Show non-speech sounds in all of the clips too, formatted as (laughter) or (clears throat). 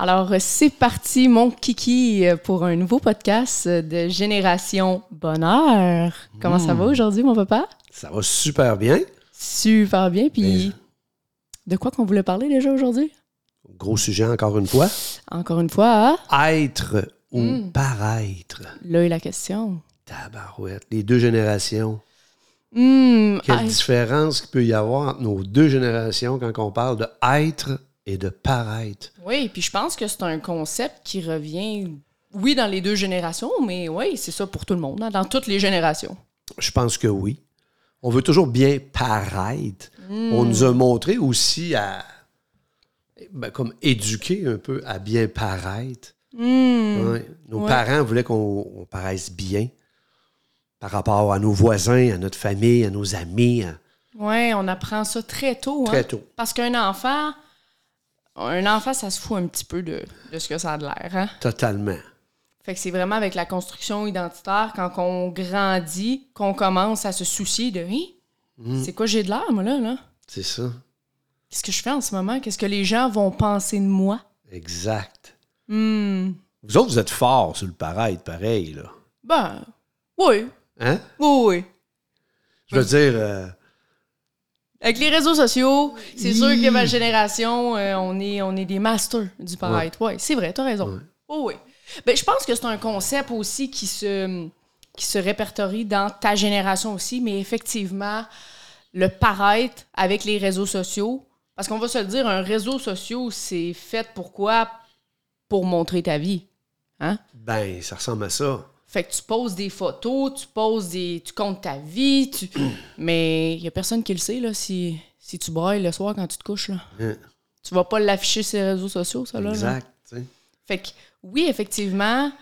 Alors, c'est parti, mon kiki, pour un nouveau podcast de Génération Bonheur. Comment ça va aujourd'hui, mon papa? Ça va super bien. Super bien. Puis, de quoi qu'on voulait parler déjà aujourd'hui? Gros sujet encore une fois. Encore une fois, Être ou paraître? là est la question. Tabarouette. Les deux générations. Hmm, Quelle différence qu'il peut y avoir entre nos deux générations quand on parle de être et de paraître. oui, puis je pense que c'est un concept qui revient, oui, dans les deux générations, mais oui, c'est ça pour tout le monde, hein, dans toutes les générations. Je pense que oui. On veut toujours bien paraître. On nous a montré aussi à ben, comme éduquer un peu à bien paraître. Hmm. Nos Ouais. parents voulaient qu'on on paraisse bien par rapport à nos voisins, à notre famille, à nos amis. à- Oui, on apprend ça très tôt. hein. Très tôt. Parce qu'un enfant, un enfant, ça se fout un petit peu de, de ce que ça a de l'air. Hein? Totalement. Fait que c'est vraiment avec la construction identitaire, quand on grandit, qu'on commence à se soucier de Mm. c'est quoi j'ai de l'air, moi, là, là? C'est ça. Qu'est-ce que je fais en ce moment? Qu'est-ce que les gens vont penser de moi? Exact. Hmm. Vous autres, vous êtes forts sur le paraître, pareil, là. Ben, oui, Hein? oui, oui. Je veux dire, euh, Avec les réseaux sociaux, c'est sûr que ma génération, euh, on, est, on est des masters du paraître. Oui, c'est vrai, t'as raison. Ouais. Oh, oui. Ben, je pense que c'est un concept aussi qui se, qui se répertorie dans ta génération aussi, mais effectivement, le paraître avec les réseaux sociaux, parce qu'on va se le dire, un réseau social, c'est fait pour quoi? Pour montrer ta vie. Hein? ben, ça ressemble à ça. Fait que tu poses des photos, tu poses des. tu comptes ta vie, tu... (clears throat) mais il y a personne qui le sait là, si, si tu brailles le soir quand tu te couches. Là. Hein? Tu vas pas l'afficher sur les réseaux sociaux, ça là. Exact. Fait que oui, effectivement,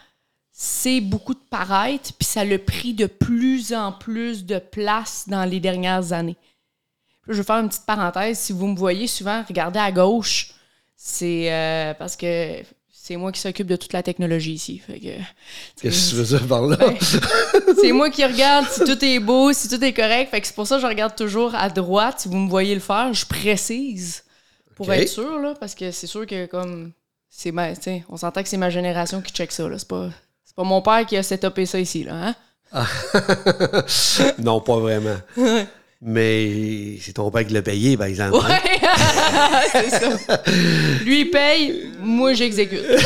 c'est beaucoup de paraître, puis ça le pris de plus en plus de place dans les dernières années. Là, je vais faire une petite parenthèse. Si vous me voyez souvent regarder à gauche, c'est euh, parce que c'est moi qui s'occupe de toute la technologie ici. Qu'est-ce que tu veux dire par là? Ben, (laughs) c'est moi qui regarde si tout est beau, si tout est correct. Fait que c'est pour ça que je regarde toujours à droite. Si vous me voyez le faire, je précise pour être sûr, là, parce que c'est sûr que comme c'est ma, on s'entend que c'est ma génération qui check ça. Là. C'est pas, c'est pas mon père qui a setupé ça ici, là. Hein? (laughs) non, pas vraiment. Mais c'est ton père qui l'a payé, par exemple. hein? Ouais, (laughs) c'est ça. Lui il paye, moi j'exécute. (laughs)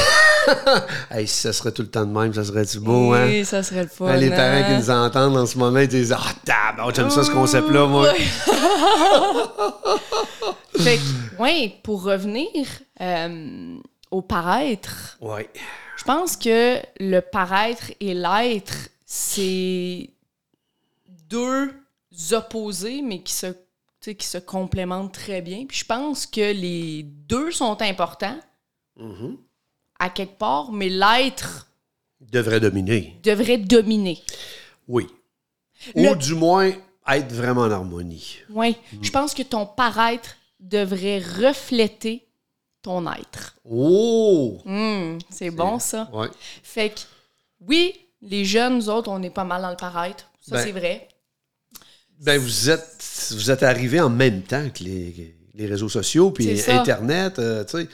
Hey, si ça serait tout le temps de même, ça serait-tu beau, hein? Oui, ça serait le fun. Les hein? parents qui nous entendent en ce moment, ils disent Ah, tabarnak, j'aime ça, ce concept-là, moi. (laughs) Fait que, ouais, pour revenir euh, au paraître, Ouais. Je pense que le paraître et l'être, c'est deux opposés, mais qui se, qui se complémentent très bien. Puis je pense que les deux sont importants Mhm. à quelque part, mais l'être devrait dominer. devrait dominer. Oui. Le- Ou du moins, être vraiment en harmonie. Oui, je pense que ton paraître devrait refléter ton être. Oh! Hum, c'est bon ça. Ouais. Fait que, oui, les jeunes, nous autres, on est pas mal dans le paraître. Ça, Ben, c'est vrai. Ben, vous êtes, vous êtes arrivés en même temps que les, les réseaux sociaux, puis. Internet. euh, tu sais,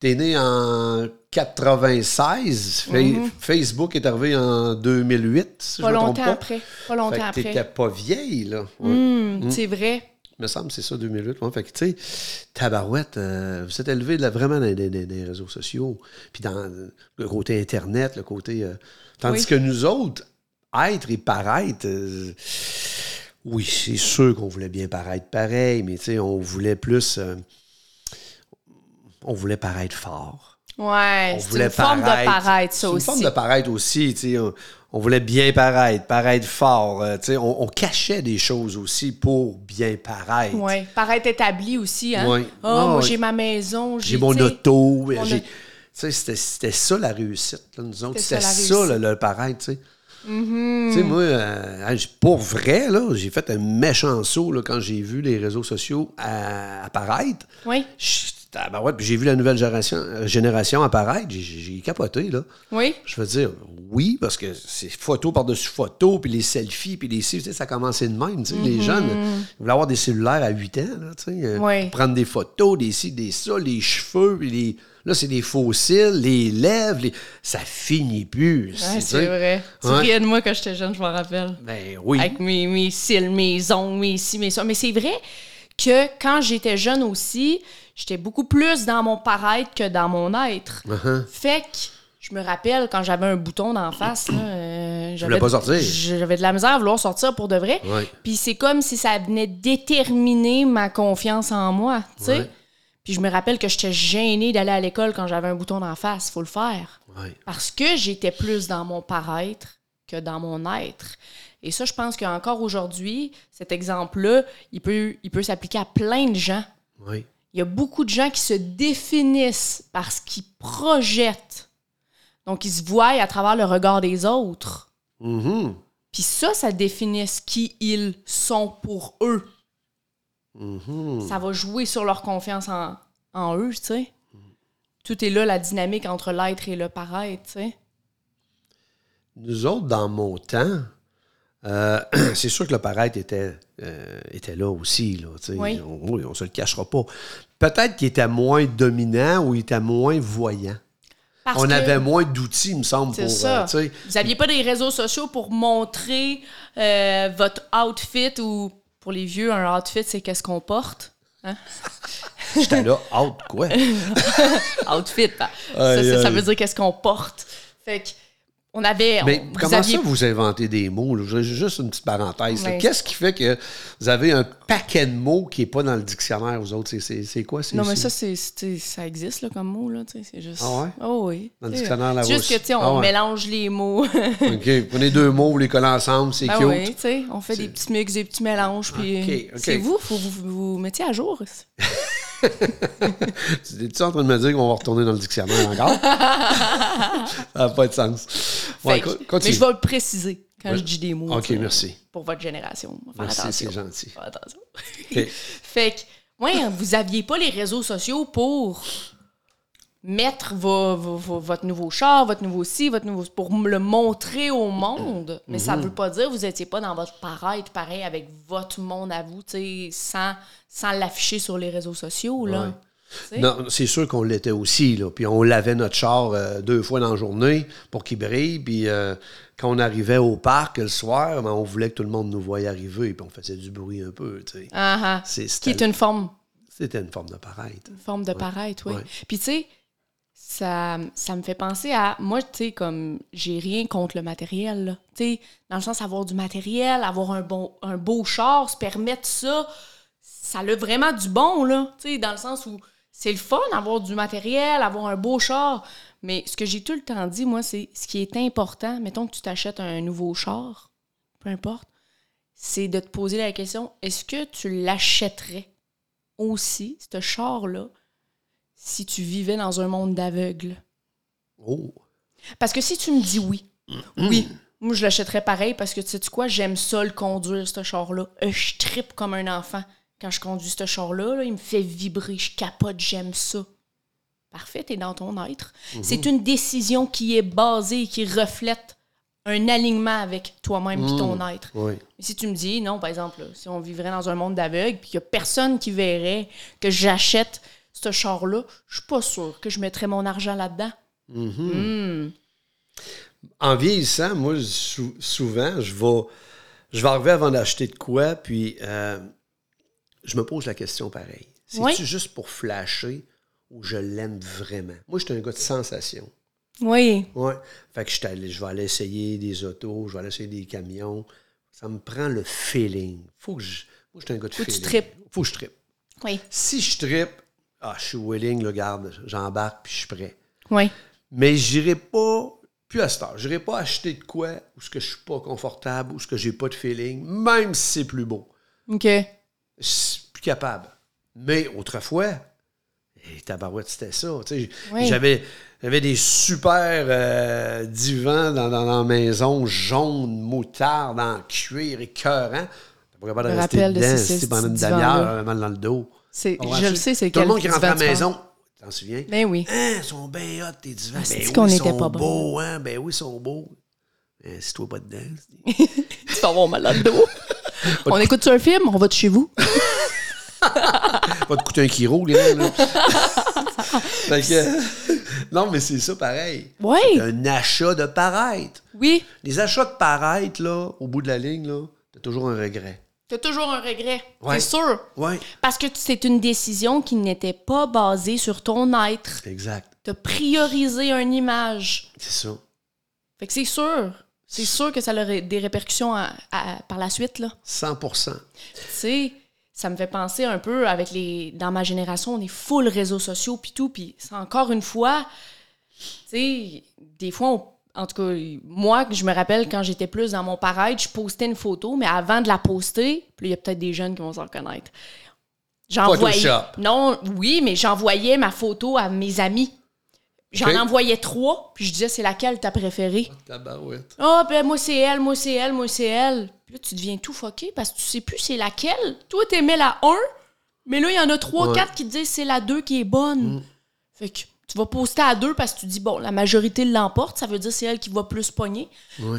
t'es né en 96. Fa- Mhm. Facebook est arrivé en 2008, si Pas je me trompe longtemps pas. après. Pas Fait longtemps que après. t'étais pas vieille, là. Ouais. Hum, C'est vrai. Il me semble que c'est ça, 2008. ouais. Fait que, tu sais, tabarouette, euh, vous êtes élevé là, vraiment dans, dans- dans- dans les réseaux sociaux, puis dans le côté Internet, le côté... euh, tandis Oui. que nous autres, être et paraître... euh, oui, c'est sûr qu'on voulait bien paraître pareil, mais on voulait plus... euh, on voulait paraître fort. Ouais, c'est une forme de paraître, C'est ça une aussi. forme de paraître aussi, tu sais. On, on voulait bien paraître, paraître fort. euh, on, on cachait des choses aussi pour bien paraître. Ouais, paraître établi aussi, hein. Ouais. Oh, Ah, moi, j'ai ma maison, J'ai mon auto. mon j'ai- auto. Tu sais, c'était, ça la réussite, là, nous autres. C'était ça, le, le paraître, tu Mhm. Tu sais, moi, euh, pour vrai, j'ai fait un méchant saut là, quand j'ai vu les réseaux sociaux à- apparaître. Oui, puis j'ai vu la nouvelle génération, euh, génération apparaître. J'ai, capoté, là. oui. Je veux dire, oui, parce que c'est photo par-dessus photo, puis les selfies, puis les sais, ça a commencé de même. tu sais. Les jeunes, ils voulaient avoir des cellulaires à 8 ans, là, tu sais, euh, prendre des photos, des ci, des ça, les cheveux, puis les... Là, c'est des fossiles, les lèvres, les... ça finit plus. Ouais, c'est vrai. Tu Ouais. riais de moi quand j'étais jeune, je m'en rappelle. Ben oui. Avec mes, mes cils, mes ongles, mes ci, mes ça. Mais c'est vrai que quand j'étais jeune aussi, j'étais beaucoup plus dans mon paraître que dans mon être. Uh-huh. Fait que je me rappelle quand j'avais un bouton d'en face, euh, j'avais, pas sortir. j'avais de la misère à vouloir sortir pour de vrai. Ouais. Puis c'est comme si ça venait déterminer ma confiance en moi, tu sais. Puis je me rappelle que j'étais gênée d'aller à l'école quand j'avais un bouton d'en face. Faut le faire. Ouais. Parce que j'étais plus dans mon paraître que dans mon être. Et ça, je pense qu'encore aujourd'hui, cet exemple-là, il peut, il peut s'appliquer à plein de gens. Il y a beaucoup de gens qui se définissent par ce qu'ils projettent. Donc, ils se voient à travers le regard des autres. Mhm. Puis ça, ça définit ce qui ils sont pour eux. Mhm. Ça va jouer sur leur confiance en, en eux, tu sais. Tout est là, la dynamique entre l'être et le paraître, tu sais. Nous autres, dans mon temps, euh, (clears throat) c'est sûr que le paraître était, euh, était là aussi. Là, tu sais. Oui. On, on se le cachera pas. Peut-être qu'il était moins dominant ou il était moins voyant. Parce on avait moins d'outils, il me semble, C'est pour. ça. euh. Vous n'aviez pas des réseaux sociaux pour montrer votre outfit ou pour les vieux, un outfit, c'est qu'est-ce qu'on porte. (laughs) J'étais là, out, quoi? (laughs) Outfit, ben, ça, ça, veut dire qu'est-ce qu'on porte. Fait que on avait. Mais on- comment aviez- ça vous inventez des mots? là? Je- Juste une petite parenthèse. Qu'est-ce qui fait que vous avez un paquet de mots qui n'est pas dans le dictionnaire, vous autres? C'est- quoi? Non, mais ça, ça existe là, comme mot. C'est juste. Ah ouais? Oh oui. Dans le dictionnaire c'est Juste que, tu sais, on Ah ouais. mélange les mots. (laughs) OK, prenez deux mots, vous les collez ensemble, c'est Ben cute. oui, tu sais, on fait des petits mix, des petits mélanges. Puis Ok, ok. c'est vous, faut que vous vous mettiez à jour. (laughs) Tu es en train de me dire qu'on va retourner dans le dictionnaire encore? (laughs) ça n'a pas de sens. Ouais, que- mais je vais le préciser quand Ouais. je dis des mots. OK, merci. Pour votre génération. Faire Merci, c'est gentil. Faire attention. (laughs) Fait que, ouais, vous aviez pas les réseaux sociaux pour mettre vo- vo- vo- votre nouveau char, votre nouveau ci, votre nouveau... pour le montrer au monde. Mais Mhm. ça veut pas dire que vous étiez pas dans votre paraître pareil avec votre monde à vous, tu sais, sans, sans l'afficher sur les réseaux sociaux, là. Ouais. Non, c'est sûr qu'on l'était aussi, là. Puis on lavait notre char euh, deux fois dans la journée pour qu'il brille. Puis euh, quand on arrivait au parc le soir, ben, on voulait que tout le monde nous voie arriver. Puis on faisait du bruit un peu, tu sais. Ah, ah. C'est- Qui est une forme c'était une forme de paraître. Une forme de paraître, oui. Ouais. Puis tu sais, ça, ça me fait penser à. Moi, tu sais, comme j'ai rien contre le matériel. Tu sais, dans le sens avoir du matériel, avoir un, bon, un beau char, se permettre ça, ça a vraiment du bon, là. Tu sais, dans le sens où c'est le fun d'avoir du matériel, avoir un beau char. Mais ce que j'ai tout le temps dit, moi, c'est ce qui est important. Mettons que tu t'achètes un nouveau char, peu importe, c'est de te poser la question est-ce que tu l'achèterais aussi, ce char-là, si tu vivais dans un monde d'aveugles? Oh! Parce que si tu me dis oui, oui, moi je l'achèterais pareil parce que tu sais quoi, j'aime ça le conduire, ce char-là. Euh, je trippe comme un enfant quand je conduis ce char-là. là, il me fait vibrer, je capote, j'aime ça. Parfait, t'es dans ton être. C'est une décision qui est basée, qui reflète un alignement avec toi-même et ton être. Oui. Mais si tu me dis, non, par exemple, là, si on vivrait dans un monde d'aveugles, puis qu'il n'y a personne qui verrait que j'achète ce char-là, je suis pas sûre que je mettrais mon argent là-dedans. Hmm. En vieillissant, moi, sou- souvent, je vais, je vais arriver avant d'acheter de quoi, puis euh, je me pose la question pareil. C'est-tu Oui. juste pour flasher ou je l'aime vraiment? Moi, je suis un gars de sensation. Oui. Ouais. Fait que je, suis allé- je vais aller essayer des autos, je vais aller essayer des camions. Ça me prend le feeling. Faut que je. Moi, je suis un gars de Faut que tu tripes. Faut que je trippe. Oui. Si je trippe, ah, je suis willing, le garde, j'embarque puis je suis prêt. Oui. Mais j'irai pas, plus à cette heure, j'irai pas acheter de quoi où ce que je suis pas confortable, où ce que j'ai pas de feeling, même si c'est plus beau. OK. Plus capable. Mais autrefois, et tabarouette, c'était ça. Oui. J'avais, j'avais des super euh, divans dans, dans, la maison, jaunes, moutarde, en cuir, écœurant. Pas capable de rester rappelle de dedans, ces- si pendant une demi-heure, mal dans le dos. C'est, je le sais, c'est Tout le monde qui rentre à la divan tu maison, t'en souviens? Ben oui. Hein, ils sont bien hot, tes divans. Ah, ben oui, qu'on ils sont pas beaux, hein? Ben oui, ils sont beaux. Hein, si toi pas dedans. (laughs) Tu vas avoir mal dans le dos. (laughs) on écoute un film, on va de chez vous. (laughs) Va te coûter un kilo, les là. (laughs) Fait que- non, mais c'est ça pareil. Oui, C'est un achat de paraître. oui. Les achats de paraître, là, au bout de la ligne, là, t'as toujours un regret. T'as toujours un regret. Ouais. C'est sûr. Ouais, Parce que c'est une décision qui n'était pas basée sur ton être. exact. T'as priorisé une image. C'est ça. Fait que c'est sûr. C'est sûr que ça aurait des répercussions à- à- par la suite, là. 100% Tu sais, ça me fait penser un peu avec les. Dans ma génération, on est full réseaux sociaux puis tout. Puis c'est encore une fois, tu sais, des fois, on- en tout cas, moi, je me rappelle quand j'étais plus dans mon paraître, je postais une photo, mais avant de la poster, puis il y a peut-être des jeunes qui vont s'en reconnaître. J'envoyais. Non, oui, mais j'envoyais ma photo à mes amis. J'en envoyais trois, puis je disais, c'est laquelle ta préférée? Tabarouette. Ah, ben moi c'est elle, moi c'est elle, moi c'est elle. Puis là, tu deviens tout fucké parce que tu sais plus c'est laquelle. Toi, t'aimais la 1, mais là, il y en a 3, Ouais. 4 qui te disent c'est la 2 qui est bonne. Fait que tu vas poster à 2 parce que tu dis, bon, la majorité l'emporte, ça veut dire c'est elle qui va plus pogner.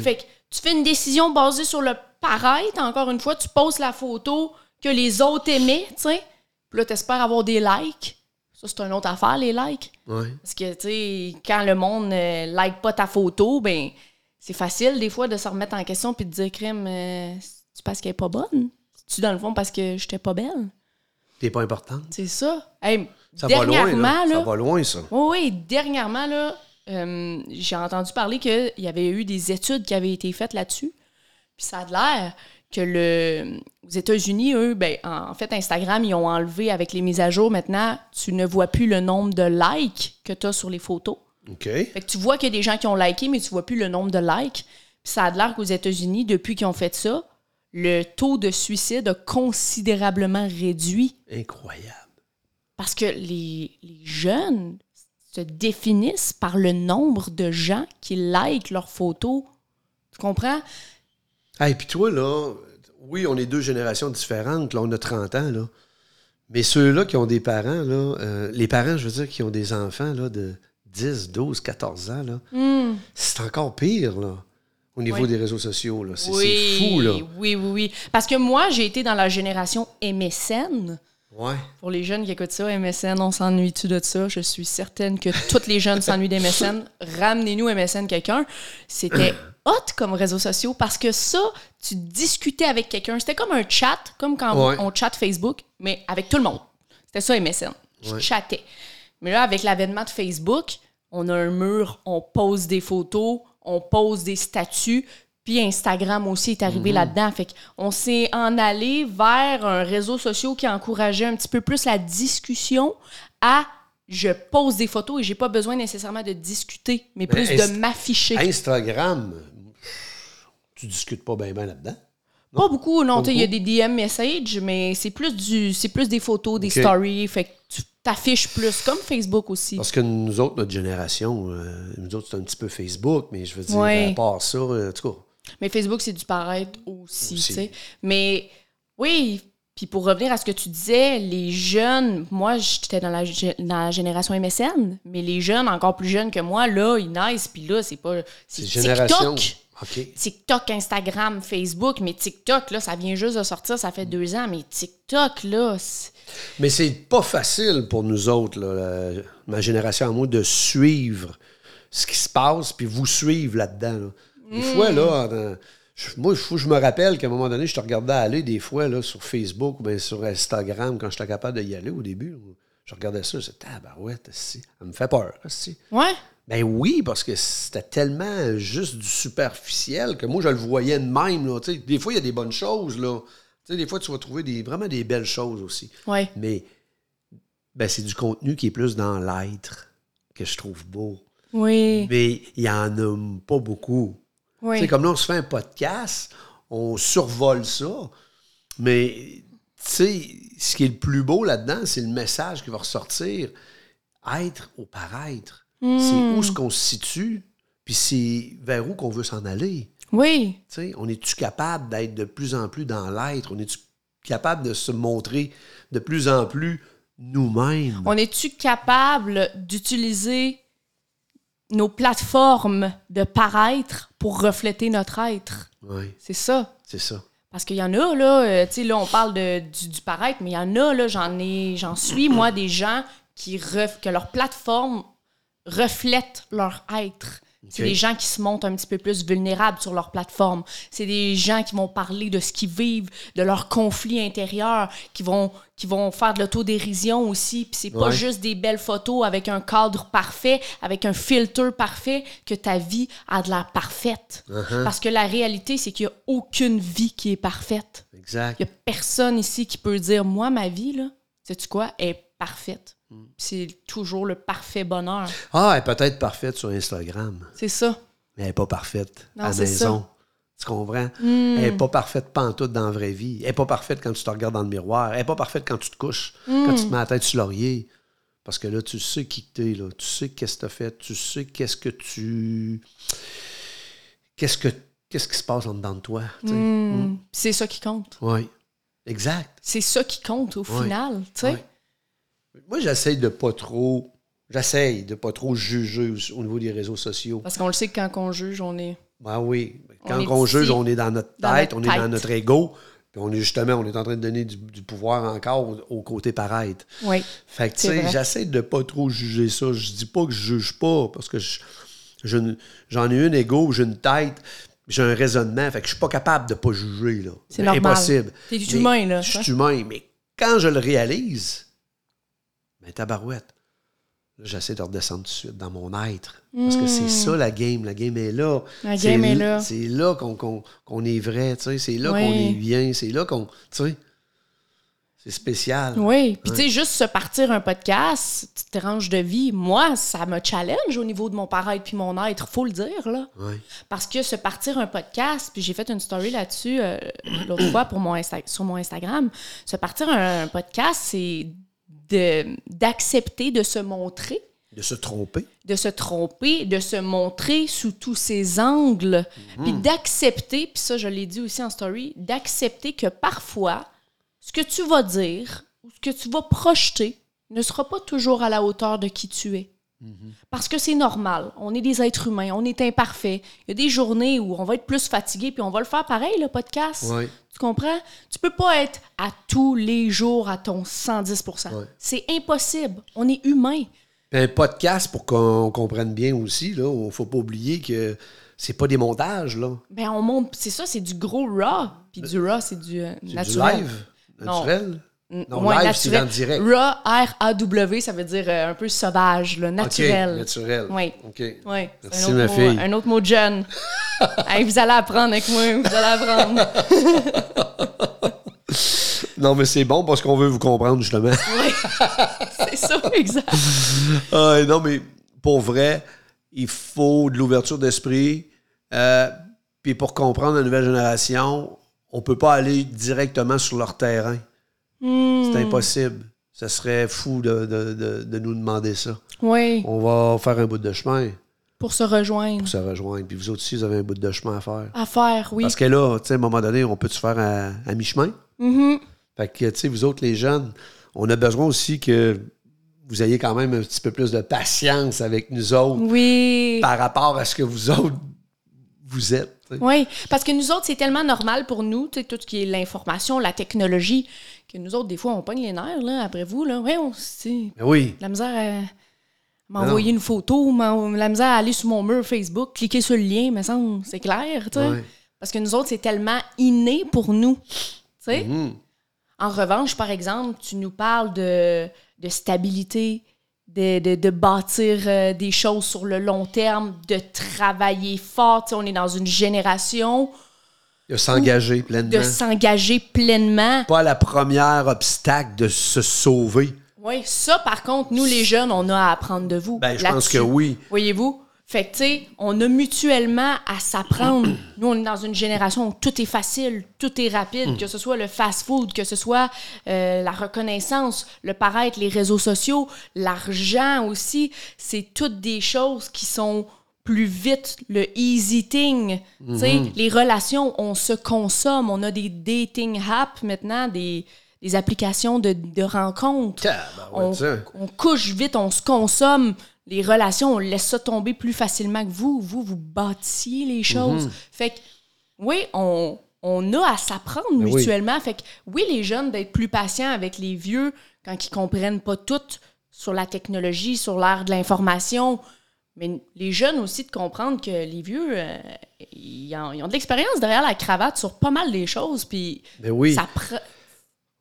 Fait que tu fais une décision basée sur le paraître. Encore une fois, tu postes la photo que les autres aimaient, tu sais. Puis là, t'espères avoir des likes. Ça, c'est une autre affaire, les likes. Ouais. Parce que, tu sais, quand le monde euh, like pas ta photo, ben, c'est facile des fois de se remettre en question puis de dire, crème, euh, c'est parce qu'elle est pas bonne? C'est-tu dans le fond parce que j'étais pas belle? T'es pas importante. C'est ça. Hey, Ça va loin, dernièrement, là. là, Ça va loin, ça. oui, oui, dernièrement, là, euh, j'ai entendu parler qu'il y avait eu des études qui avaient été faites là-dessus. Puis ça a l'air que le, aux États-Unis, eux, ben, en, fait, Instagram, ils ont enlevé avec les mises à jour. Maintenant, tu ne vois plus le nombre de likes que tu as sur les photos. OK. Fait que tu vois qu'il y a des gens qui ont liké, mais tu vois plus le nombre de likes. Puis ça a l'air qu'aux États-Unis, depuis qu'ils ont fait ça, le taux de suicide a considérablement réduit Incroyable. parce que les, les jeunes se définissent par le nombre de gens qui likent leurs photos. Tu comprends? Ah, et puis toi, là, oui, on est deux générations différentes. Là, on a 30 ans, là. Mais ceux-là qui ont des parents, là, euh, les parents, je veux dire, qui ont des enfants là, de 10, 12, 14 ans, là, Hmm. c'est encore pire, là, au niveau Oui. des réseaux sociaux. là. C'est Oui, c'est fou, là. oui, oui, oui. Parce que moi, j'ai été dans la génération MSN. Ouais. Pour les jeunes qui écoutent ça, MSN, on s'ennuie-tu de ça? Je suis certaine que tous les jeunes s'ennuient d'MSN. Ramenez-nous MSN quelqu'un. C'était (clears throat) hot comme réseaux sociaux parce que ça, tu discutais avec quelqu'un. C'était comme un chat, comme quand Ouais. on chatte Facebook, mais avec tout le monde. C'était ça MSN. Je Ouais. chattais. Mais là, avec l'avènement de Facebook, on a un mur, on pose des photos, on pose des statuts, puis Instagram aussi est arrivé là-dedans. Fait qu'on s'est en allé vers un réseau social qui encourageait un petit peu plus la discussion à je pose des photos et j'ai pas besoin nécessairement de discuter, mais plus de m'afficher. Instagram, tu discutes pas bien ben là-dedans. Pas beaucoup, non. Il y a des DM messages, mais c'est plus du c'est plus des photos, des stories. Fait que tu t'affiches plus, comme Facebook aussi. Parce que nous autres, notre génération, euh, nous autres, c'est un petit peu Facebook, mais je veux dire, Ouais. à part ça, euh, en tout cas, Mais Facebook, c'est du paraître aussi, Aussi. tu sais. Mais oui, puis pour revenir à ce que tu disais, les jeunes, moi, j'étais dans la, dans la génération MSN, mais les jeunes, encore plus jeunes que moi, là, ils naissent, puis là, c'est pas... C'est. TikTok. OK. TikTok, Instagram, Facebook, mais TikTok, là, ça vient juste de sortir, ça fait deux ans, mais TikTok, là, Mais c'est pas facile pour nous autres, là, la- ma génération à moi, de suivre ce qui se passe, puis vous suivre là-dedans. là. Des fois, là, en- je- moi, je me rappelle qu'à un moment donné, je te regardais aller des fois là, sur Facebook ou bien sur Instagram quand j'étais capable d'y aller au début. là. Je regardais ça, je disais, tabarouette, si. ça me fait peur. Si. Ouais. Ben oui, parce que c'était tellement juste du superficiel que moi, je le voyais de même. Là, des fois, il y a des bonnes choses. Là. Des fois, tu vas trouver des, vraiment des belles choses aussi. Ouais. Mais ben, c'est du contenu qui est plus dans l'être que je trouve beau. Oui. Mais il n'y en a pas beaucoup. Oui. comme là, on se fait un podcast, on survole ça. Mais tu sais, ce qui est le plus beau là-dedans, c'est le message qui va ressortir. Être au paraître. C'est où ce qu'on se situe, puis c'est vers où qu'on veut s'en aller. Oui. Tu sais, on est-tu capable d'être de plus en plus dans l'être? On est-tu capable de se montrer de plus en plus nous-mêmes? On est-tu capable d'utiliser nos plateformes de paraître pour refléter notre être? Oui, C'est ça. c'est ça. Parce qu'il y en a, là, euh, tu sais, là, on parle de, du, du paraître, mais il y en a, là, j'en ai, j'en suis, moi, des gens qui ref- que leur plateforme reflète leur être. C'est des gens qui se montrent un petit peu plus vulnérables sur leur plateforme. C'est des gens qui vont parler de ce qu'ils vivent, de leurs conflits intérieurs, qui vont, qui vont faire de l'autodérision aussi. Puis c'est pas juste des belles photos avec un cadre parfait, avec un filtre parfait, que ta vie a de l'air parfaite. Uh-huh. Parce que la réalité, c'est qu'il n'y a aucune vie qui est parfaite. Exact. Il n'y a personne ici qui peut dire Moi, ma vie, là, sais-tu quoi, est parfaite. Hmm. C'est toujours le parfait bonheur. Ah, elle est peut-être parfaite sur Instagram, C'est ça. mais elle n'est pas parfaite Non, à la maison. ça. Tu comprends? Elle n'est pas parfaite pantoute dans la vraie vie. Elle n'est pas parfaite quand tu te regardes dans le miroir. Elle n'est pas parfaite quand tu te couches, quand tu te mets la tête sur l'oreiller. Parce que là, tu sais qui t'es, là. Tu sais qu'est-ce que tu as fait. Tu sais qu'est-ce que tu... Qu'est-ce que... Qu'est-ce qui se passe en dedans de toi? C'est ça qui compte. Oui. Exact. C'est ça qui compte au final. tu sais. Moi, j'essaye de pas trop... J'essaye de pas trop juger au, au niveau des réseaux sociaux. Parce qu'on le sait que quand on juge, on est. Ben oui. Quand On juge, on est dans notre tête, dans notre on est dans notre ego. Puis on est justement, on est en train de donner du, du pouvoir encore au, au côté paraître. Oui. Fait que, tu sais, j'essaie de pas trop juger ça. Je dis pas que je juge pas, parce que je- je j'en ai un ego, j'ai une tête, j'ai un raisonnement. Fait que je suis pas capable de pas juger, là. C'est normal. Impossible. T'es humain, là, Je suis humain, mais quand je le réalise, ben tabarouette. Là, j'essaie de redescendre tout de suite dans mon être. Parce que c'est ça la game. La game est là. Hmm. La C'est game est là. C'est là qu'on est vrai. C'est là Oui. qu'on est bien. C'est là qu'on. C'est spécial. Oui, puis tu sais, juste se partir un podcast, tu te ranges de vie, moi, ça me challenge au niveau de mon paraître puis mon être, faut le dire, là. Ouais. Parce que se partir un podcast, puis j'ai fait une story là-dessus euh, l'autre fois pour mon Insta- sur mon Instagram, se partir un, podcast, c'est d'accepter de se montrer, De se tromper. de se tromper, de se montrer sous tous ses angles, puis d'accepter, puis ça je l'ai dit aussi en story, d'accepter que parfois, ce que tu vas dire ou ce que tu vas projeter ne sera pas toujours à la hauteur de qui tu es. Parce que c'est normal. On est des êtres humains, on est imparfait. Il y a des journées où on va être plus fatigué, puis on va le faire pareil, le podcast. Tu comprends? Tu peux pas être à tous les jours à ton 110 Ouais. C'est impossible. On est humain. Un podcast, pour qu'on comprenne bien aussi, là, il faut pas oublier que c'est pas des montages, là. Ben, on monte. C'est ça, c'est du gros raw. Puis du raw, c'est du euh, naturel. du live. Naturel. Non, ouais, live, c'est naturel. dans le direct. Raw, R-A-W, ça veut dire euh, un peu sauvage, là, naturel. OK, naturel. Oui. OK. Oui, Merci, un autre, ma mot, fille. un autre mot de jeune. (laughs) Hey, vous allez apprendre avec moi, vous allez apprendre. (laughs) Non, mais c'est bon parce qu'on veut vous comprendre, justement. (laughs) Oui, c'est ça, exact. Ah, non, mais pour vrai, il faut de l'ouverture d'esprit. Euh, puis pour comprendre la nouvelle génération, on peut pas aller directement sur leur terrain. Hmm. C'est impossible. Ce serait fou de, de- de- de nous demander ça. Oui, On va faire un bout de chemin pour se rejoindre. pour se rejoindre. Puis vous autres aussi, vous avez un bout de chemin à faire. À faire, oui. Parce que là, tu sais, à un moment donné, on peut se faire à, à mi-chemin? Mhm. Fait que, tu sais, vous autres, les jeunes, on a besoin aussi que vous ayez quand même un petit peu plus de patience avec nous autres Oui. par rapport à ce que vous autres, vous êtes. Oui, parce que nous autres, c'est tellement normal pour nous, tu sais, tout ce qui est l'information, la technologie, que nous autres, des fois, on pogne les nerfs, là, après vous, là. Ouais, on, Mais oui, la misère à m'envoyer une photo, la misère à aller sur mon mur Facebook, cliquer sur le lien, mais ça, c'est clair, tu sais. Ouais. Parce que nous autres, c'est tellement inné pour nous, tu sais. Mhm. En revanche, par exemple, tu nous parles de, de stabilité, de, de- de bâtir euh, des choses sur le long terme, de travailler fort. Tu sais, on est dans une génération de s'engager de pleinement. s'engager pleinement. Pas la première obstacle de se sauver. Oui, ça, par contre, nous, les jeunes, on a à apprendre de vous. Ben, je pense que oui. Voyez-vous? Fait que, tu sais, on a mutuellement à s'apprendre. (clears throat) Nous, on est dans une génération où tout est facile, tout est rapide, que ce soit le fast-food, que ce soit euh, la reconnaissance, le paraître, les réseaux sociaux, l'argent aussi. C'est toutes des choses qui sont plus vite, le easy thing. Sais, les relations, on se consomme. On a des dating apps maintenant, des, des applications de, de rencontres on, ça. on couche vite, on se consomme. Les relations, on laisse ça tomber plus facilement que vous. Vous, vous bâtissiez les choses. Fait que, oui, on, on a à s'apprendre Ben oui. mutuellement. Fait que oui, les jeunes d'être plus patients avec les vieux quand ils comprennent pas tout sur la technologie, sur l'ère de l'information. Mais les jeunes aussi de comprendre que les vieux, euh, ils, ont, ils ont de l'expérience derrière la cravate sur pas mal des choses. Puis Ben oui. ça, pre-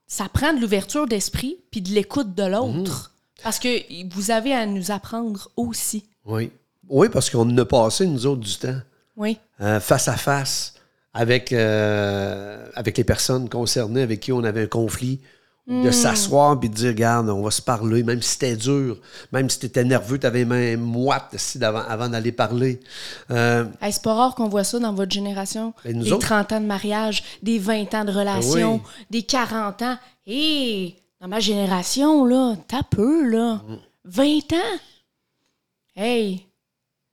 ça prend de l'ouverture d'esprit puis de l'écoute de l'autre. Mhm. Parce que vous avez à nous apprendre aussi. Oui. Oui, parce qu'on a passé, nous autres, du temps Oui. euh, face à face avec, euh, avec les personnes concernées avec qui on avait un conflit. Hmm. De s'asseoir et de dire, regarde, on va se parler, même si c'était dur, même si tu étais nerveux, tu avais les mains moites si d'avant- avant d'aller parler. Euh, Hey, c'est pas rare qu'on voit ça dans votre génération. Ben, nous des autres- 30 ans de mariage, des 20 ans de relation, Oui. des 40 ans. Hé, dans ma génération, là, t'as peu, là. Mm. 20 ans? Hey,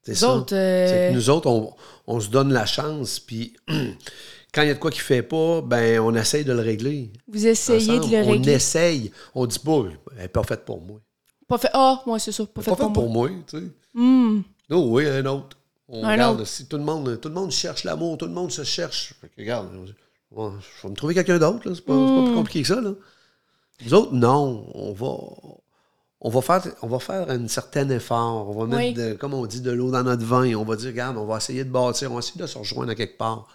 c'est nous ça. autres, euh, que nous autres, on, on se donne la chance, puis (clears throat) quand il y a de quoi qui fait pas, ben on essaye de le régler. vous essayez ensemble. de le On régler. essaye. On dit pas, elle n'est pas faite pour moi. Pas fait. Ah, moi, c'est ça. Pas fait Pas pour faite moi. pour moi, tu sais. Hmm. Non, oui, un autre. On Un regarde, autre. si tout le monde, tout le monde cherche l'amour, tout le monde se cherche. Fait que, regarde, je vais je vais me trouver quelqu'un d'autre. C'est pas, pas Hmm. plus compliqué que ça, là. Nous autres, non. On va. On va, faire, on va faire un certain effort. On va mettre, Oui. de- comme on dit, de l'eau dans notre vin. On va dire, regarde, on va essayer de bâtir, on va essayer de se rejoindre à quelque part.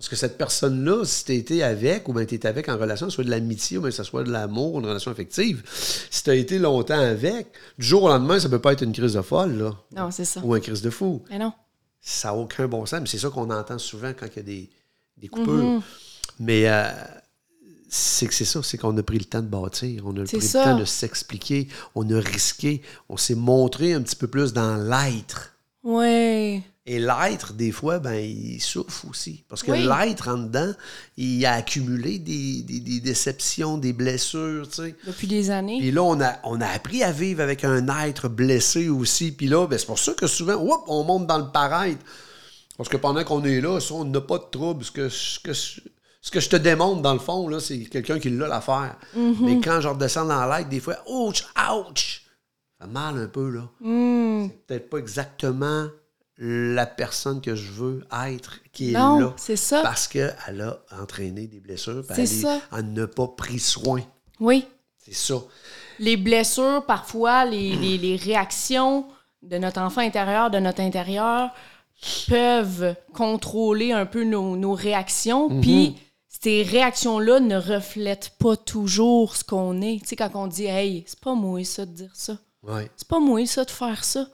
Parce que cette personne-là, si tu été avec, ou bien tu avec en relation, soit de l'amitié, ou bien que ce soit de l'amour, une relation affective, si tu as été longtemps avec, du jour au lendemain, ça peut pas être une crise de folle, là. Non, c'est ça. Ou un crise de fou. Mais non. Ça n'a aucun bon sens. Mais c'est ça qu'on entend souvent quand il y a des, des coupures. Mais euh, c'est que c'est ça, c'est qu'on a pris le temps de bâtir. On a pris ça. le temps de s'expliquer. On a risqué. On s'est montré un petit peu plus dans l'être. Ouais. Et l'être, des fois, ben, il souffre aussi. Parce que Oui. l'être, en dedans, il a accumulé des, des- des déceptions, des blessures, tu sais. Depuis des années. Puis là, on a, on a appris à vivre avec un être blessé aussi. Puis là, ben, c'est pour ça que souvent, whoop, on monte dans le paraître. Parce que pendant qu'on est là, ça, on n'a pas de trouble. Ce que, ce, que, ce que je te démontre, dans le fond, là, c'est quelqu'un qui l'a l'affaire. Mais quand je redescends dans l'être, des fois, ouch, ouch! Ça fait mal un peu, là. Hmm. C'est peut-être pas exactement la personne que je veux être qui est Non, là. c'est ça. Parce qu'elle a entraîné des blessures. puis elle, n'a pas pris soin. Oui. C'est ça. les blessures, parfois, les, les- les réactions de notre enfant intérieur, de notre intérieur, peuvent contrôler un peu nos, nos réactions. Mhm. Puis ces réactions-là ne reflètent pas toujours ce qu'on est. Tu sais, quand on dit, hey, c'est pas moi ça de dire ça. Oui, C'est pas moi ça de faire ça.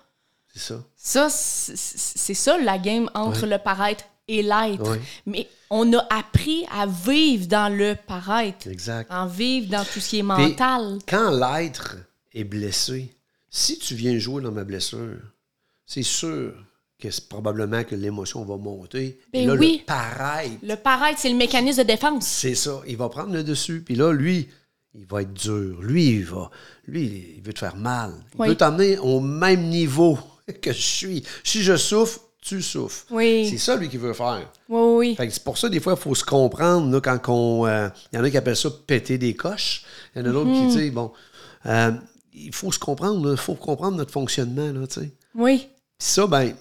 C'est ça. Ça, c'est ça la game entre le paraître et l'être. Ouais. Mais on a appris à vivre dans le paraître, Exact. à vivre dans tout ce qui est mental. Quand l'être est blessé, si tu viens jouer dans ma blessure, c'est sûr que c'est probablement que l'émotion va monter. Ben Et là, oui. le paraître, Le paraître, c'est le mécanisme de défense. c'est ça. Il va prendre le dessus. Puis là, lui, il va être dur. Lui, il va. Lui, il veut te faire mal. Il Oui. veut t'emmener au même niveau (laughs) que je suis. Si je souffre, tu souffres. Oui. C'est ça, lui, qu'il veut faire. Oui, oui. Fait que c'est pour ça, des fois, il faut se comprendre, là, quand on. euh, Il y en a qui appellent ça péter des coches. Il y en a d'autres Mhm. qui, tu sais, bon. euh, il faut se comprendre, il faut comprendre notre fonctionnement, là. Oui. Puis ça, ben,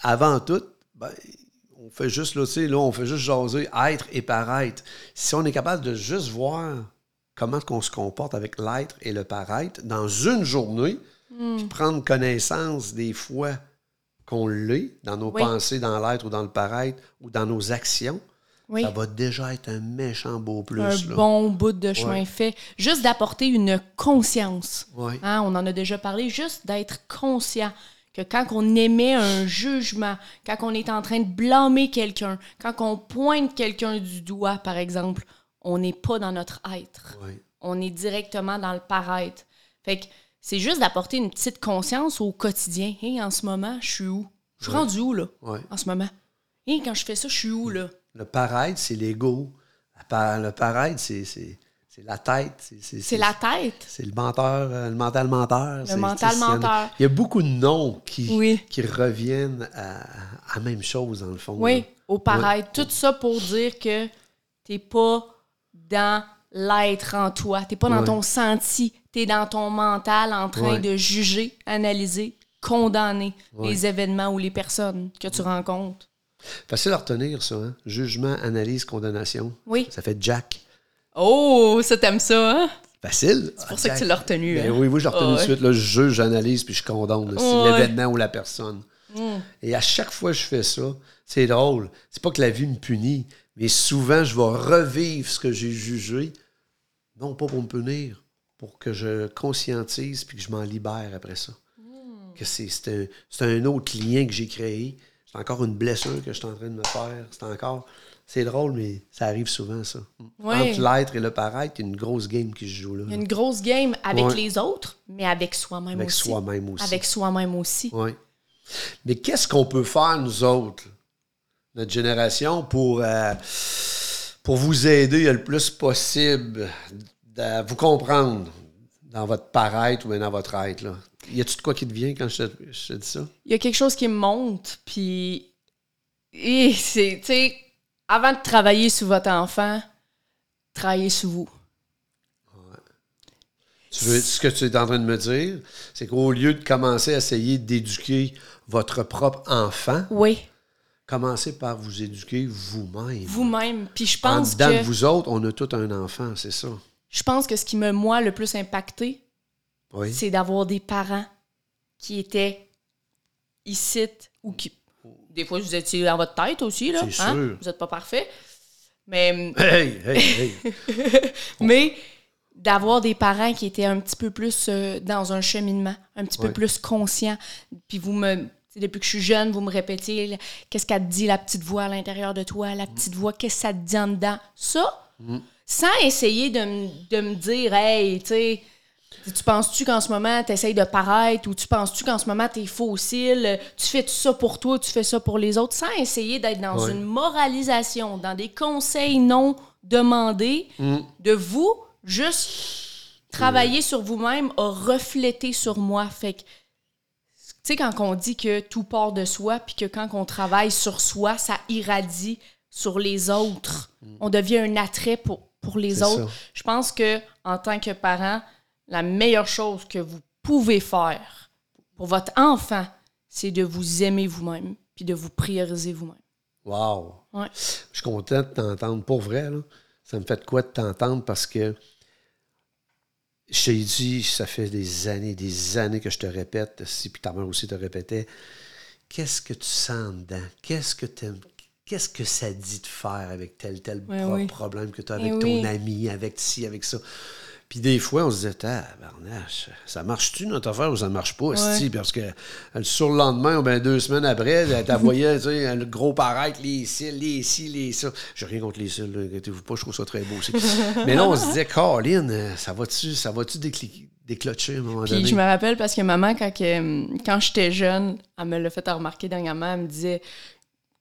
avant tout, ben, on fait juste, là, là, on fait juste jaser, être et paraître. Si on est capable de juste voir comment on se comporte avec l'être et le paraître dans une journée, Hmm. puis prendre connaissance des fois qu'on l'est, dans nos Oui. pensées, dans l'être ou dans le paraître, ou dans nos actions, Oui. ça va déjà être un méchant beau plus. Un là. bon bout de chemin Ouais. fait. Juste d'apporter une conscience. Ouais. Hein, on en a déjà parlé, juste d'être conscient que quand on émet un jugement, quand on est en train de blâmer quelqu'un, quand on pointe quelqu'un du doigt, par exemple, on n'est pas dans notre être. Ouais. On est directement dans le paraître. Fait que c'est juste d'apporter une petite conscience au quotidien. Hey, en ce moment, je suis où? Je suis rendu où, là, Ouais. en ce moment? Hey, quand je fais ça, je suis où, là? Le paraître, c'est l'ego. Le paraître, c'est, c'est, la tête. C'est, la tête? C'est le menteur, euh, le mental menteur. Le mental menteur. Il y a beaucoup de noms qui, Oui. qui reviennent à, la même chose, dans le fond. Oui, là. au paraître. Tout ça pour dire que t'es pas dans l'être en toi. T'es pas dans Ouais. ton senti. T'es dans ton mental en train Ouais. de juger, analyser, condamner Ouais. les événements ou les personnes que tu rencontres. Facile à retenir, ça. Hein? Jugement, analyse, condamnation. Oui. Ça fait Jack. Oh, ça t'aime ça, hein? Facile. C'est pour ça que tu l'as retenu. Ben hein? oui, oui, je l'ai retenu Ah tout de ouais. suite. Là, je juge, j'analyse, puis je condamne. l'événement ou la personne. Mm. Et à chaque fois que je fais ça, c'est drôle. C'est pas que la vie me punit, mais souvent, je vais revivre ce que j'ai jugé. Non pas pour me punir, pour que je conscientise puis que je m'en libère après ça. Que c'est c'est un, un autre lien que j'ai créé. C'est encore une blessure que je suis en train de me faire. C'est encore. C'est drôle, mais ça arrive souvent, ça. Entre l'être et le paraître, il y a une grosse game qui se joue là. Il y a une grosse game avec Ouais. les autres, mais avec soi-même Avec aussi. soi-même aussi. Avec soi-même aussi. Oui. Mais qu'est-ce qu'on peut faire, nous autres, notre génération, pour, euh, pour vous aider le plus possible à vous comprendre dans votre paraître ou bien dans votre être? Là? Y a-tu de quoi qui te vient quand je te, je te dis ça? Il y a quelque chose qui me monte, puis. Et c'est, tu sais, avant de travailler sur votre enfant, travaillez sur vous. Tu veux, ce que tu es en train de me dire, c'est qu'au lieu de commencer à essayer d'éduquer votre propre enfant, Oui, commencez par vous éduquer vous-même. vous-même. Puis je En pense de que. vous autres, on a tout un enfant, c'est ça. Je pense que ce qui m'a, moi, le plus impacté, Oui. c'est d'avoir des parents qui étaient ici ou qui. Des fois, vous étiez dans votre tête aussi, là. C'est hein? sûr. Vous n'êtes pas parfait. Mais, Hey, hey, hey. (laughs) mais d'avoir des parents qui étaient un petit peu plus euh, dans un cheminement, un petit peu plus conscients. Puis vous me. Depuis que je suis jeune, vous me répétez qu'est-ce qu'elle te dit, la petite voix à l'intérieur de toi, la petite voix, qu'est-ce que ça te dit en dedans? Ça, sans essayer de, me- de me dire, hey, tu sais, tu penses-tu qu'en ce moment, tu essayes de paraître ou tu penses-tu qu'en ce moment, tu es fossile, tu fais tout ça pour toi, tu fais ça pour les autres, sans essayer d'être dans Ouais. une moralisation, dans des conseils non demandés, de vous, juste travailler sur vous-même a reflété sur moi. Fait que, tu sais, quand on dit que tout part de soi, puis que quand on travaille sur soi, ça irradie sur les autres. On devient un attrait pour, pour les autres. ça. Je pense que en tant que parent, la meilleure chose que vous pouvez faire pour votre enfant, c'est de vous aimer vous-même, puis de vous prioriser vous-même. Wow. Ouais. Je suis content de t'entendre. Pour vrai, là, ça me fait de quoi de t'entendre parce que je t'ai dit, ça fait des années, des années que je te répète, si puis ta mère aussi te répétait, qu'est-ce que tu sens dedans? Qu'est-ce que t'aimes- Qu'est-ce que ça dit de faire avec tel, tel Ouais, pro- oui. problème que tu as Eh avec ton oui. ami, avec ci, avec ça? Puis des fois, on se disait, ah, barnache, ça marche-tu notre affaire ou ça marche pas, esti? Parce que euh, sur le lendemain, ou bien deux semaines après, elle t'envoyait, tu sais, le gros paraître, les cils, les ci, les ça. J'ai rien contre les cils, inquiétez-vous pas, je trouve ça très beau aussi. (laughs) Mais là, on se disait, Colin, euh, ça va-tu, ça va-tu à un moment Puis donné? je me rappelle parce que maman, quand, que, quand j'étais jeune, elle me l'a fait remarquer dernièrement, elle me disait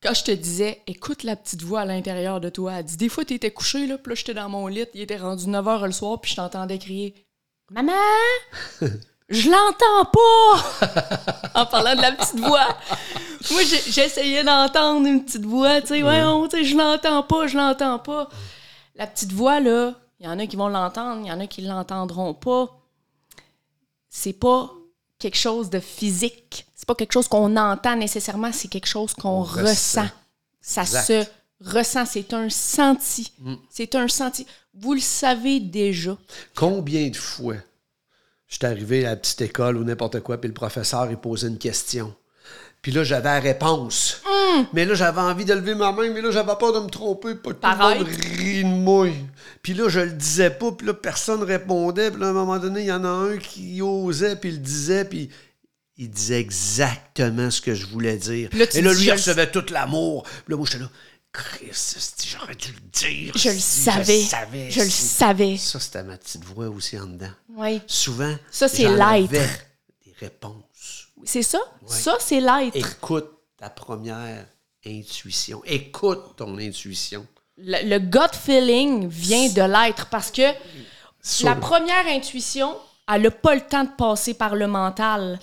quand je te disais, écoute la petite voix à l'intérieur de toi, elle dit, des fois, tu étais couché, là, puis là, j'étais dans mon lit, il était rendu 9 h le soir, puis je t'entendais crier Maman, (laughs) je l'entends pas En parlant de la petite voix. Moi, j'essayais d'entendre une petite voix, tu sais, ouais, tu sais, je l'entends pas, je l'entends pas. La petite voix, là, il y en a qui vont l'entendre, il y en a qui l'entendront pas c'est pas quelque chose de physique. C'est pas quelque chose qu'on entend nécessairement, c'est quelque chose qu'on On ressent. ressent. Ça Exact. se ressent, c'est un senti. Mm. C'est un senti. Vous le savez déjà. Combien de fois je suis arrivé à la petite école ou n'importe quoi, puis le professeur, il posait une question. Puis là, j'avais la réponse. Mm. Mais là, j'avais envie de lever ma main, mais là, j'avais peur de me tromper, pas que tout le Paraître. monde rit de moi. Puis là, je le disais pas, puis là, personne répondait. Puis là, à un moment donné, il y en a un qui osait, puis il le disait, puis il disait exactement ce que je voulais dire. Là, Et là, lui, je il recevait tout l'amour. Puis là, moi, j'étais là, Chris, esti, j'aurais dû le dire. Je le savais. Je, savais, Je le savais. Ça, c'était ma petite voix aussi en dedans. Oui. Souvent, Ça, c'est l'être. des réponses. C'est ça? Ça, c'est l'être. Écoute ta première intuition. Écoute ton intuition. Le, le gut feeling vient de l'être parce que la première intuition, elle n'a pas le temps de passer par le mental.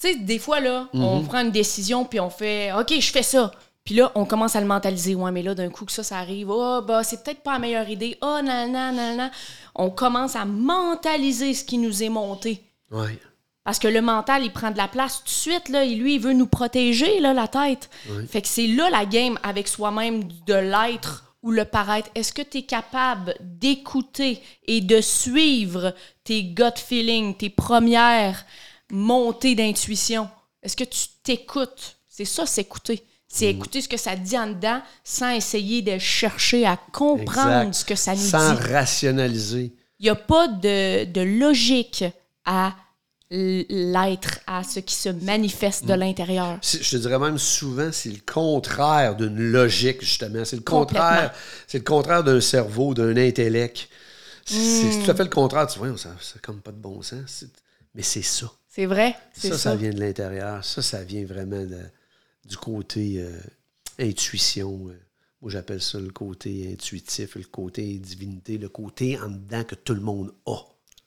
Tu sais, des fois, là, on prend une décision, puis on fait OK, je fais ça. Puis là, on commence à le mentaliser. Ouais, mais là, d'un coup, que ça, ça arrive. Oh, bah, c'est peut-être pas la meilleure idée. Oh, nan, nan, nan, nan. On commence à mentaliser ce qui nous est monté. Ouais. Parce que le mental, il prend de la place tout de suite. Là, lui, il veut nous protéger, là, la tête. Fait que c'est là la game avec soi-même de l'être ou le paraître. Est-ce que tu es capable d'écouter et de suivre tes gut feelings, tes premières montées d'intuition? Est-ce que tu t'écoutes? C'est ça, s'écouter. C'est Mm. écouter ce que ça dit en dedans sans essayer de chercher à comprendre Exact. ce que ça nous Sans dit. rationaliser. Il n'y a pas de, de logique à l'être, à ce qui se manifeste Mm. de l'intérieur. C'est- Je te dirais même souvent, c'est le contraire d'une logique, justement. C'est le contraire, c'est le contraire d'un cerveau, d'un intellect. C'est c'est tout à fait le contraire. Tu vois, ça n'a comme pas de bon sens. Mais c'est ça. C'est vrai? Ça, ça. ça, vient de l'intérieur. Ça, ça vient vraiment de- du côté euh, intuition. euh. Moi, j'appelle ça le côté intuitif, le côté divinité, le côté en dedans que tout le monde a.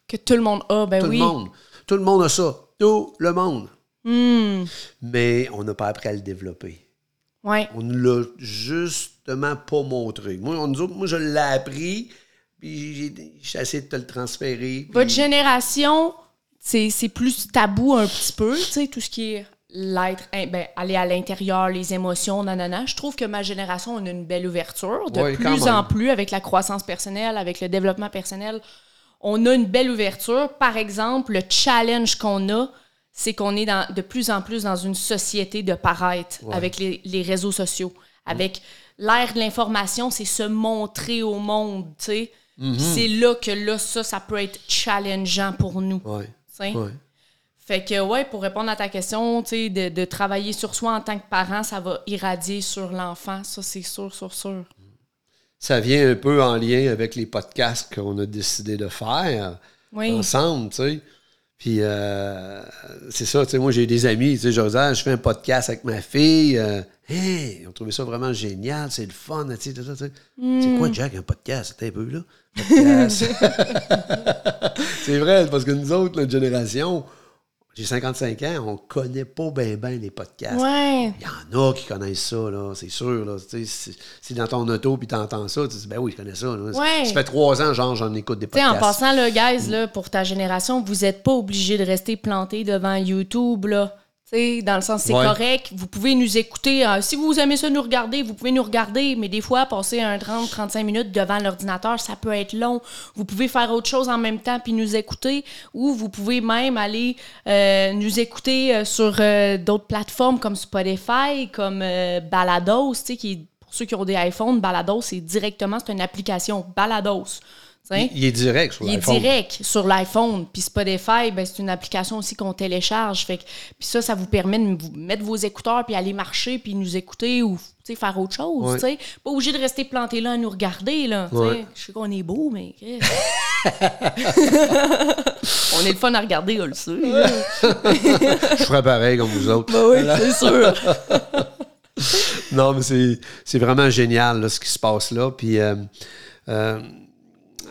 Que tout le monde a, ben Tout oui. le monde. Tout le monde a ça. Tout le monde. Hmm. Mais on n'a pas appris à le développer. Ouais. On ne l'a justement pas montré. Moi, on nous autres, moi je l'ai appris, puis j'ai- j'ai essayé de te le transférer. puis- Votre génération, c'est plus tabou un petit peu, tu sais, tout ce qui est l'être, ben, aller à l'intérieur, les émotions, nanana. Je trouve que ma génération, on a une belle ouverture. De Ouais, plus en plus, avec la croissance personnelle, avec le développement personnel, on a une belle ouverture. Par exemple, le challenge qu'on a, c'est qu'on est dans, de plus en plus dans une société de paraître avec les, les réseaux sociaux. Avec l'ère de l'information, c'est se montrer au monde, tu sais. Mhm. Puis C'est là que là, ça, ça peut être challengeant pour nous. Ouais. Ouais. Fait que, ouais, pour répondre à ta question, tu sais, de, de travailler sur soi en tant que parent, ça va irradier sur l'enfant. Ça, c'est sûr, sûr, sûr. Ça vient un peu en lien avec les podcasts qu'on a décidé de faire Oui. ensemble, tu sais. Puis euh, c'est ça, tu sais, moi j'ai des amis, tu sais, je disais, je fais un podcast avec ma fille. euh, hey, ils ont trouvé ça vraiment génial, c'est le fun, tu sais, sais. C'est quoi, Jack, un podcast? C'était un peu, là. (laughs) C'est vrai, parce que nous autres, notre génération, j'ai 55 ans, on connaît pas bien ben les podcasts. Ouais. Il y en a qui connaissent ça, là, c'est sûr. Là, si, si dans ton auto puis t'entends ça, tu dis ben oui, je connais ça. là. Ouais. Ça fait trois ans, genre, j'en écoute des podcasts. en passant, là, guys, là, pour ta génération, vous n'êtes pas obligé de rester planté devant YouTube, là. Dans le sens, c'est Ouais. correct. Vous pouvez nous écouter. euh, si vous aimez ça, nous regarder, vous pouvez nous regarder. Mais des fois, passer un 30-35 minutes devant l'ordinateur, ça peut être long. Vous pouvez faire autre chose en même temps puis nous écouter. Ou vous pouvez même aller euh, nous écouter euh, sur d'autres plateformes comme Spotify, comme Balados, tu sais, qui est- pour ceux qui ont des iPhones, Balados, c'est directement, c'est une application Balados. Il, est direct sur Il est l'iPhone. direct sur l'iPhone. Puis Spotify, ben, c'est une application aussi qu'on télécharge. Fait que, puis ça, ça vous permet de vous mettre vos écouteurs puis aller marcher puis nous écouter ou faire autre chose. Pas obligé de rester planté là à nous regarder. Là. Ouais. Je sais qu'on est beau, mais... (laughs) (laughs) On est le fun à regarder, on le sait. (laughs) Je ferais pareil comme vous autres. Ben oui, c'est sûr. Non, mais c'est, c'est vraiment génial là, ce qui se passe là. Puis euh, euh,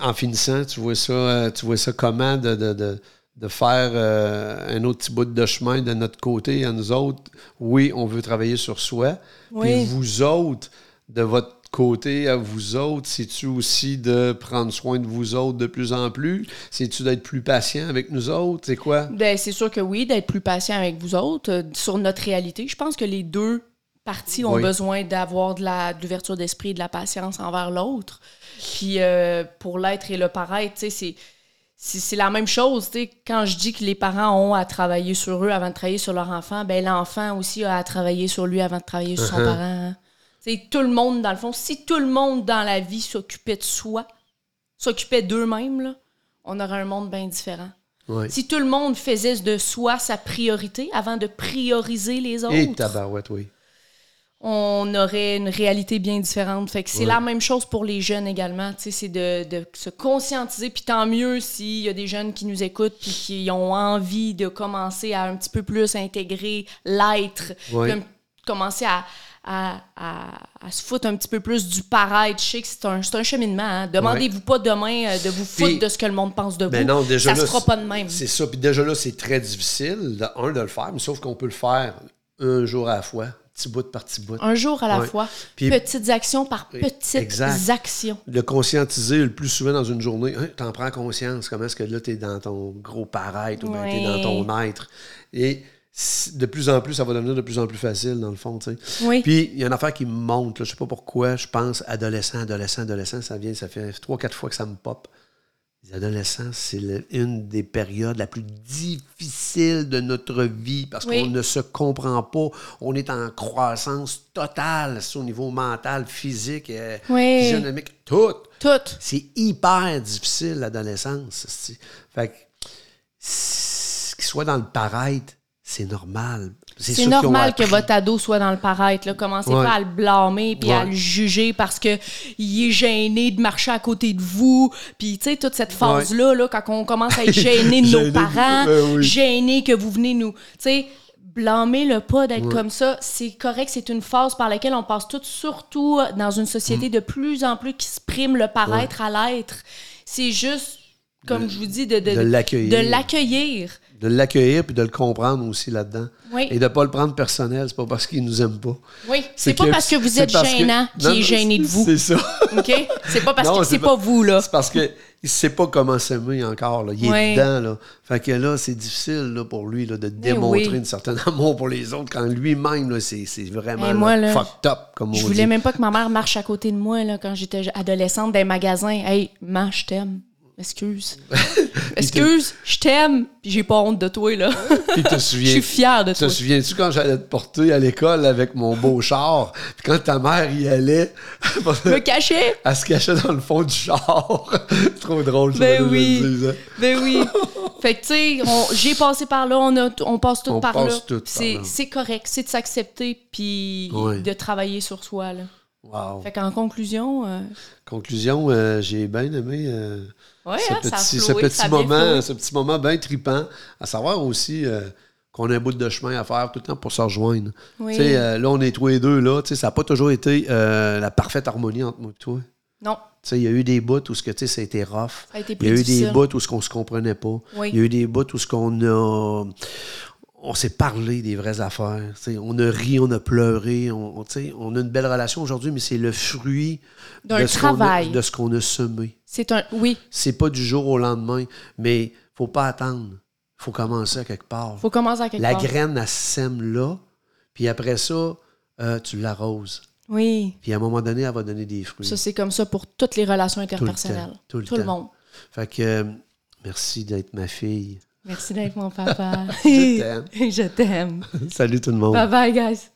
en finissant, tu vois ça, euh, tu vois ça comment de, de, de, de faire euh, un autre petit bout de chemin de notre côté à nous autres? Oui, on veut travailler sur soi. Oui. Puis vous autres, de votre côté à vous autres, c'est-tu aussi de prendre soin de vous autres de plus en plus? C'est-tu d'être plus patient avec nous autres? C'est quoi? Ben, c'est sûr que oui, d'être plus patient avec vous autres euh, sur notre réalité. Je pense que les deux parties ont Oui. besoin d'avoir de la- de l'ouverture d'esprit et de la patience envers l'autre. Puis euh, pour l'être et le paraître, c'est. C'est la même chose, tu sais, quand je dis que les parents ont à travailler sur eux avant de travailler sur leur enfant, ben l'enfant aussi a à travailler sur lui avant de travailler sur son Uh-huh. parent. hein. Tu sais, tout le monde, dans le fond, si tout le monde dans la vie s'occupait de soi, s'occupait d'eux-mêmes, on aurait un monde bien différent. Si tout le monde faisait de soi sa priorité avant de prioriser les autres, Et tabarouette, oui. On aurait une réalité bien différente. Fait que c'est Ouais. la même chose pour les jeunes également. C'est de, de se conscientiser. Puis tant mieux s'il y a des jeunes qui nous écoutent puis qui ont envie de commencer à un petit peu plus intégrer l'être. Ouais. Commencer à, à, à- à se foutre un petit peu plus du paraître. Je sais que c'est un, c'est un cheminement. hein. Demandez-vous pas demain euh, de vous foutre Puis- de ce que le monde pense de vous. Ben non, déjà Ça là, se fera pas de même. C'est ça. Puis déjà là, c'est très difficile, de, un, de le faire, mais sauf qu'on peut le faire un jour à la fois. Petit bout par petit bout. Un jour à la Ouais. fois. Puis- petites actions par petites Exact. actions. Le conscientiser le plus souvent dans une journée, hein, t'en prends conscience, comment est-ce que là, t'es dans ton gros paraître ou bien t'es Ouais. dans ton être. Et de plus en plus, ça va devenir de plus en plus facile, dans le fond, tu. Oui. Puis, il y a une affaire qui me monte, là, je sais pas pourquoi, je pense adolescent, adolescent, adolescent, ça vient, ça fait trois, quatre fois que ça me pop. Les adolescents, c'est une des périodes la plus difficile de notre vie parce Oui. qu'on ne se comprend pas. On est en croissance totale, c'est au niveau mental, physique, euh, Oui. physionomique, tout. Toutes. C'est hyper difficile, l'adolescence. Fait que, s- qu'il soit dans le paraître, c'est normal. C'est normal que votre ado soit dans le paraître. Là. Commencez Ouais. pas à le blâmer puis à le juger parce que il est gêné de marcher à côté de vous. Puis, tu sais, toute cette phase-là, là, quand on commence à être (laughs) gêné de nos parents, oui. gêné que vous venez nous... Tu sais, blâmez-le pas d'être comme ça. C'est correct, c'est une phase par laquelle on passe toutes, surtout dans une société Mm. de plus en plus qui se prime le paraître à l'être. C'est juste, comme je vous dis, de, de, de l'accueillir. de l'accueillir. Puis de le comprendre aussi là-dedans. Oui. Et de ne pas le prendre personnel, c'est pas parce qu'il nous aime pas. Oui, c'est pas parce que vous êtes gênant Non, qui est gêné de vous. C'est ça. OK? C'est pas parce Non, que c'est pas- pas vous, là. C'est parce qu'il ne sait pas comment s'aimer encore. Là. Il est dedans. Là. Fait que là, c'est difficile là, pour lui là, de démontrer oui. un certain (laughs) amour pour les autres quand lui-même, c'est, vraiment Hey, moi, là, fucked up, comme on Je dit. voulais même pas que ma mère marche à côté de moi là, quand j'étais adolescente dans les magasins. Hey, maman, je t'aime. Excuse. (laughs) Excuse, je t'aime. Puis j'ai pas honte de toi, là. Puis te (laughs) Je souviens, suis fière de te toi. souviens-tu quand j'allais te porter à l'école avec mon beau char? Puis quand ta mère y allait, (laughs) Me cacher? elle se cachait dans le fond du char. Trop drôle, ça. Ben je oui. dise, hein. Ben oui. Fait que, tu sais, j'ai passé par là, on, a, on passe tout On par passe là. C'est là. c'est correct, c'est de s'accepter puis Oui. de travailler sur soi, là. Wow. Fait qu'en conclusion, euh, Conclusion, euh, j'ai bien aimé euh, ouais, ce hein, ça petit, flowé, ce petit ça a bien moment, ce petit moment bien tripant, à savoir aussi qu'on a un bout de chemin à faire tout le temps pour se rejoindre. Oui. Là, on est tous les deux, là, ça n'a pas toujours été la parfaite harmonie entre moi et toi. Non, Il y a eu des bouts où ce que, ça a été rough. Il y a eu difficile. des bouts où ce qu'on se comprenait pas. Oui. Il y a eu des bouts où ce qu'on a... On s'est parlé des vraies affaires. On a ri, on a pleuré. On, a une belle relation aujourd'hui, mais c'est le fruit D'un de ce qu'on a- de ce qu'on a semé. C'est un... Oui, C'est pas du jour au lendemain, mais faut pas attendre. faut commencer à quelque part. faut commencer à quelque La part. graine, elle sème là, puis après ça, euh, tu l'arroses. Oui, Puis à un moment donné, elle va donner des fruits. ça c'est comme ça pour toutes les relations Tout le interpersonnelles. temps, tout le Tout le temps. monde. Fait que euh, merci d'être ma fille. Merci d'être mon papa. (laughs) Je t'aime. (laughs) Je t'aime. Salut tout le monde. Bye bye, guys.